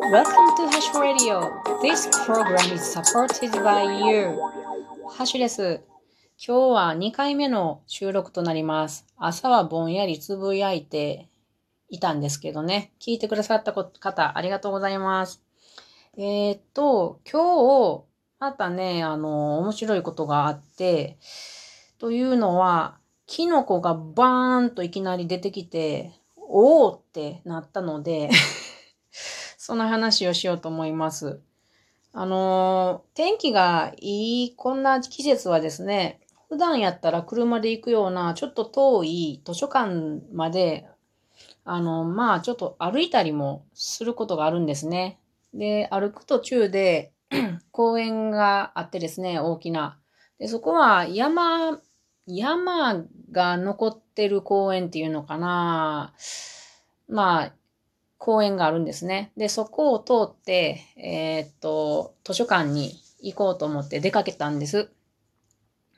Welcome to Hash Radio. This program is supported by you. ハッシュです。今日は2回目の収録となります。朝はぼんやりつぶやいていたんですけどね。聞いてくださった方、ありがとうございます。えー、っと、今日、またね、あの、面白いことがあって、というのは、キノコがバーンといきなり出てきて、おーってなったのでその話をしようと思います。あの、天気がいい、こんな季節はですね、普段やったら車で行くような、ちょっと遠い図書館まで、あの、まあ、ちょっと歩いたりもすることがあるんですね。で、歩く途中で 公園があってですね、大きな。で、そこは山山が残ってる公園っていうのかな。まあ、公園があるんですね。で、そこを通って、えー、っと、図書館に行こうと思って出かけたんです。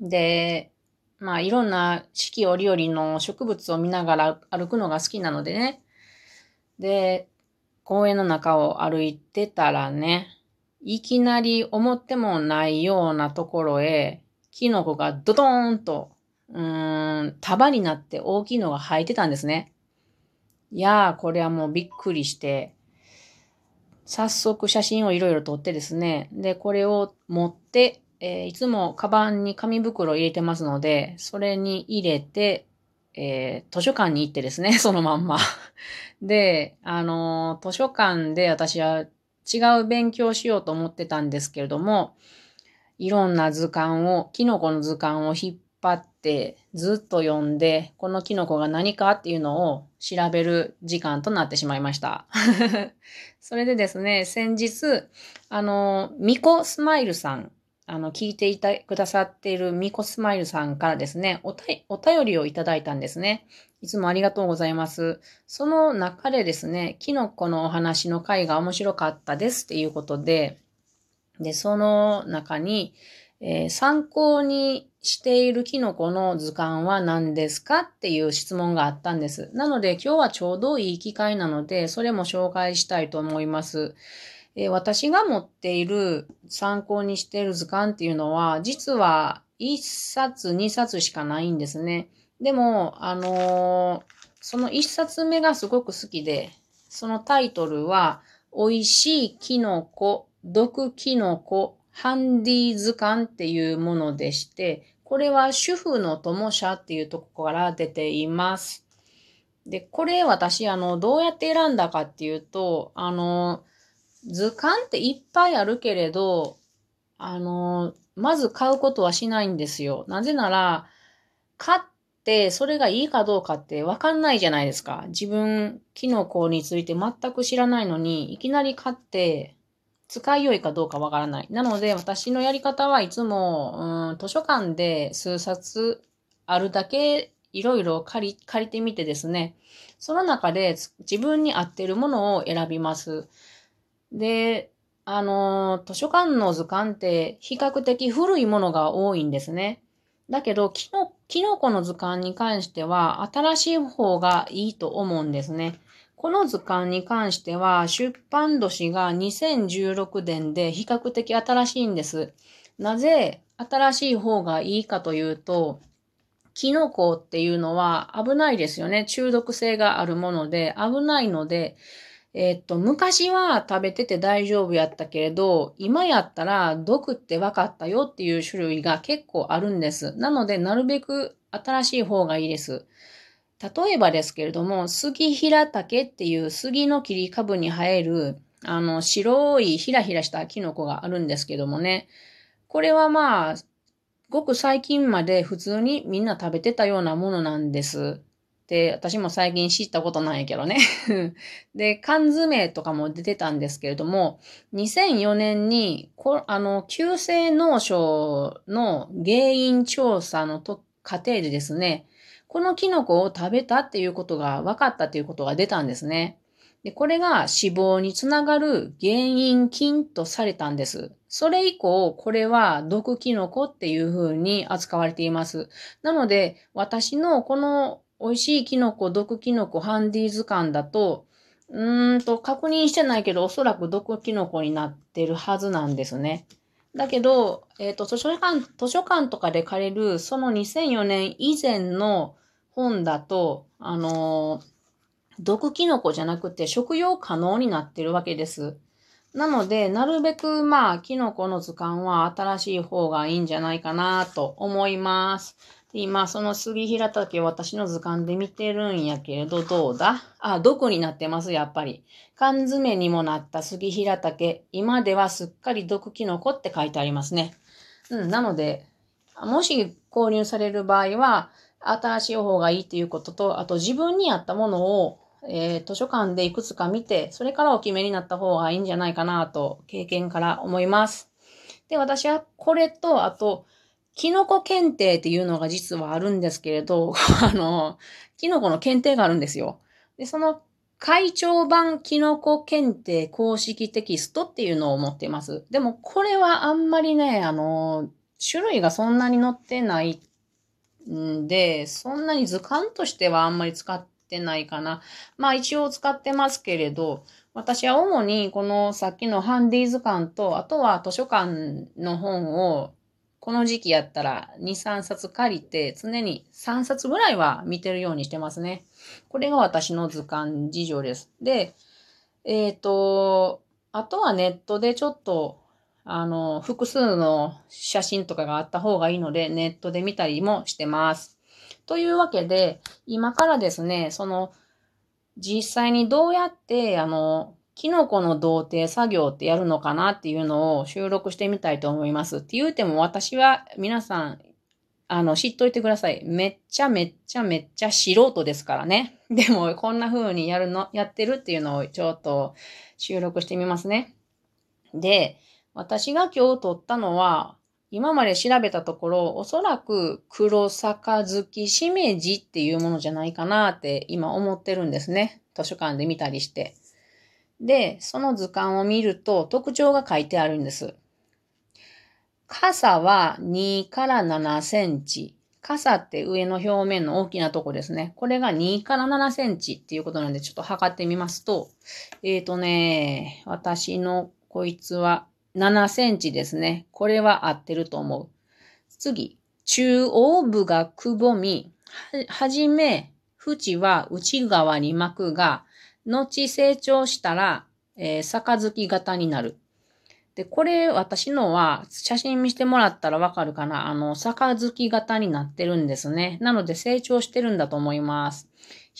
で、まあ、いろんな四季折々の植物を見ながら歩くのが好きなのでね。で、公園の中を歩いてたらね、いきなり思ってもないようなところへ、キノコがドドーンと、うーん、束になって大きいのが生えてたんですね。いやー、これはもうびっくりして、早速写真をいろいろ撮ってですね、で、これを持って、えー、いつもカバンに紙袋入れてますので、それに入れて、えー、図書館に行ってですね、そのまんま。で、あのー、図書館で私は違う勉強しようと思ってたんですけれども、いろんな図鑑を、キノコの図鑑を引っ張ってずっと読んで、このキノコが何かっていうのを調べる時間となってしまいました。それでですね、先日、あの、ミコスマイルさん、あの、聞いていたくださっているミコスマイルさんからですね、おお便りをいただいたんですね。いつもありがとうございます。その中でですね、キノコのお話の回が面白かったですっていうことで、で、その中に、えー、参考にしているキノコの図鑑は何ですかっていう質問があったんです。なので今日はちょうどいい機会なので、それも紹介したいと思います。え、私が持っている参考にしている図鑑っていうのは、実は1冊2冊しかないんですね。でも、あのー、その1冊目がすごく好きで、そのタイトルは、美味しいキノコ毒キノコハンディ図鑑っていうものでして、これは主婦の友社っていうとこから出ています。で、これ私、あの、どうやって選んだかっていうと、あの、図鑑っていっぱいあるけれど、あの、まず買うことはしないんですよ。なぜなら、買ってそれがいいかどうかってわかんないじゃないですか。自分、キノコについて全く知らないのに、いきなり買って、使いよいかどうかわからない。なので、私のやり方はいつも、うん、図書館で数冊あるだけいろいろ借り、借りてみてですね、その中で自分に合ってるものを選びます。で、あの、図書館の図鑑って比較的古いものが多いんですね。だけど、キノ、キノコの図鑑に関しては新しい方がいいと思うんですね。この図鑑に関しては出版年が2016年で比較的新しいんです。なぜ新しい方がいいかというと、キノコっていうのは危ないですよね。中毒性があるもので危ないので、えー、っと、昔は食べてて大丈夫やったけれど、今やったら毒って分かったよっていう種類が結構あるんです。なので、なるべく新しい方がいいです。例えばですけれども、杉平竹っていう杉の切り株に生える、あの、白いひらひらしたキノコがあるんですけどもね。これはまあ、ごく最近まで普通にみんな食べてたようなものなんです。で、私も最近知ったことないけどね。で、缶詰とかも出てたんですけれども、2004年に、あの、急性脳症の原因調査のと過程でですね、このキノコを食べたっていうことが分かったっていうことが出たんですね。で、これが死亡につながる原因菌とされたんです。それ以降、これは毒キノコっていう風に扱われています。なので、私のこの美味しいキノコ、毒キノコ、ハンディ図鑑だと、うーんと、確認してないけど、おそらく毒キノコになってるはずなんですね。だけど、えっ、と、図書館、図書館とかで借りる、その2004年以前の本だと、あのー毒キノコじゃなくて食用可能になってるわけです。なので、なるべくまあ、キノコの図鑑は新しい方がいいんじゃないかなと思います。今、その杉平竹を私の図鑑で見てるんやけれど、どうだ？あ、毒になってます、やっぱり。缶詰にもなった杉平竹。今ではすっかり毒キノコって書いてありますね。うん、なので、もし購入される場合は、新しい方がいいということと、あと自分に合ったものをえー、図書館でいくつか見て、それからお決めになった方がいいんじゃないかなと、経験から思います。で、私はこれと、あと、キノコ検定っていうのが実はあるんですけれど、あの、キノコの検定があるんですよ。で、その会長版キノコ検定公式テキストっていうのを持っています。でもこれはあんまりね、あの、種類がそんなに載ってないんで、そんなに図鑑としてはあんまり使ってないかな。まあ一応使ってますけれど、私は主にこのさっきのハンディ図鑑と、あとは図書館の本をこの時期やったら2、3冊借りて常に3冊ぐらいは見てるようにしてますね。これが私の図鑑事情です。で、えっ、ー、と、あとはネットでちょっとあの、複数の写真とかがあった方がいいので、ネットで見たりもしてます。というわけで、今からですね、その、実際にどうやって、あの、キノコの童貞作業ってやるのかなっていうのを収録してみたいと思います。って言うても私は皆さん、あの、知っといてください。めっちゃめっちゃめっちゃ素人ですからね。でも、こんな風にやるの、やってるっていうのをちょっと収録してみますね。で、私が今日撮ったのは、今まで調べたところ、おそらく黒杯しめじっていうものじゃないかなって今思ってるんですね。図書館で見たりして。で、その図鑑を見ると特徴が書いてあるんです。傘は2から7センチ。傘って上の表面の大きなとこですね。これが2から7センチっていうことなんでちょっと測ってみますと、えっ、ー、とね、私のこいつは7センチですね。これは合ってると思う。次、中央部がくぼみ、は、はじめ、縁は内側に巻くが、後成長したら、えー、杯型になる。で、これ私のは写真見してもらったらわかるかなあの、杯型になってるんですね。なので成長してるんだと思います。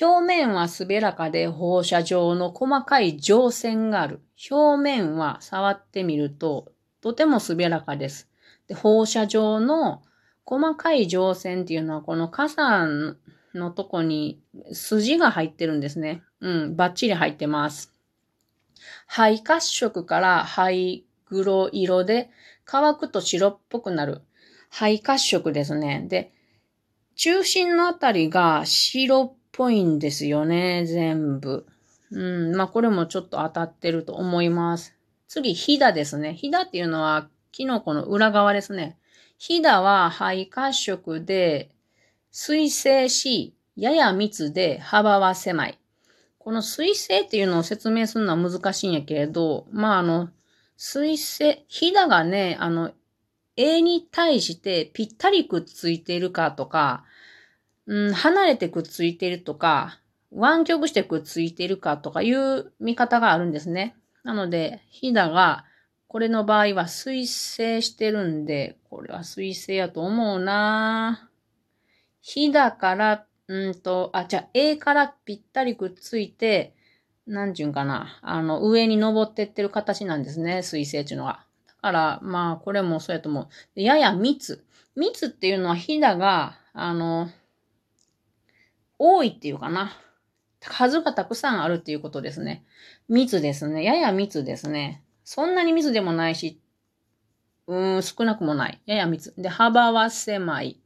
表面は滑らかで放射状の細かい上線がある。表面は触ってみるととても滑らかです。で放射状の細かい上線っていうのはこの傘のとこに筋が入ってるんですね。うん、バッチリ入ってます。灰褐色から灰黒色で乾くと白っぽくなる。灰褐色ですね。で、中心のあたりが白っぽいんですよね、全部。うん、まあこれもちょっと当たってると思います。次、ひだですね。ひだっていうのはキノコの裏側ですね。ひだは肺褐色で水性し、やや密で幅は狭い。この水性っていうのを説明するのは難しいんやけれど、まああの、水性、ひだがね、あの、A に対してぴったりくっついているかとか、うん、離れてくっついているとか、湾曲してくっついているかとかいう見方があるんですね。なので、ひだが、これの場合は水性してるんで、これは水性やと思うなぁひだから、うんと、あ、じゃあ A からぴったりくっついて、なんちゅうんかな、あの、上に登ってってる形なんですね、水性っていうのが。だから、まあ、これもそうやと思う。やや密。密っていうのはひだが、あの、多いっていうかな。数がたくさんあるっていうことですね。密ですね。やや密ですね。そんなに密でもないし、うん、少なくもない。やや密。で、幅は狭い。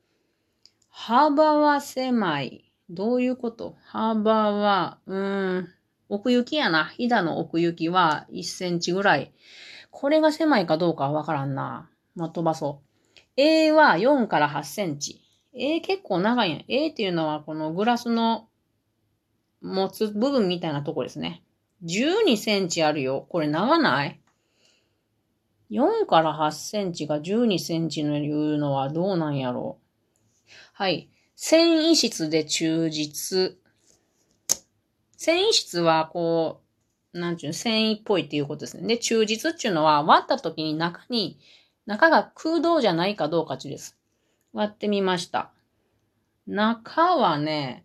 幅は狭い。どういうこと？幅は、うーん、奥行きやな。ひだの奥行きは1センチぐらい。これが狭いかどうかわからんな。まあ、飛ばそう。A は4から8センチ。A 結構長いんや。A っていうのはこのグラスの持つ部分みたいなとこですね。12センチあるよ。これ長ない ?4 から8センチが12センチのいうのはどうなんやろう。はい。繊維質で忠実。繊維質は、こう、なんちゅう、繊維っぽいっていうことですね。で、忠実っていうのは、割った時に中に、中が空洞じゃないかどうかちです。割ってみました。中はね、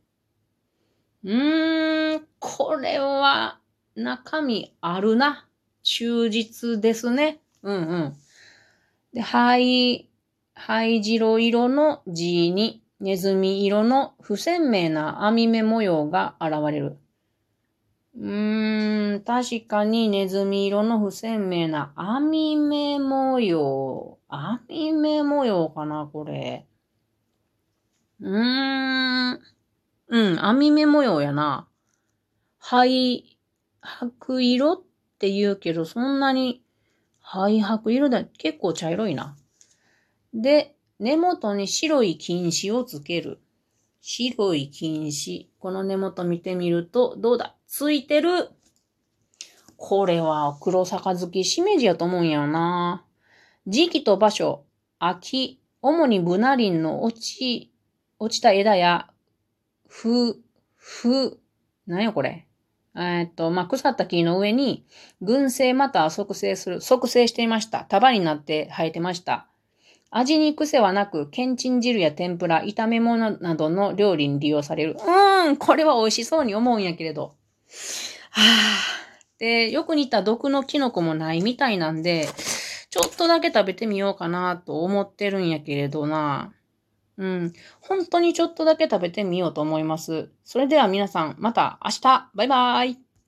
うーん、これは中身あるな。忠実ですね。うんうん。で、灰、灰白色の字にネズミ色の不鮮明な網目模様が現れる。うーん、確かにネズミ色の不鮮明な網目模様。網目模様かな、これ。うーん。うん、網目模様やな。灰、白色って言うけど、そんなに灰白色だ。結構茶色いな。で、根元に白い金糸をつける。白い金糸。この根元見てみると、どうだ？ついてる。これは黒杯しめじやと思うんやろな。時期と場所、秋、主にブナ林の落ち、落ちた枝やふ、ふ、なんやこれ？えっと、まあ、腐った木の上に、群生または促成する、促成していました。束になって生えてました。味に癖はなく、けんちん汁や天ぷら、炒め物などの料理に利用される。うーん、これは美味しそうに思うんやけれど。はぁ。で、よく似た毒のキノコもないみたいなんで、ちょっとだけ食べてみようかなと思ってるんやけれどな。うん。本当にちょっとだけ食べてみようと思います。それでは皆さん、また明日バイバーイ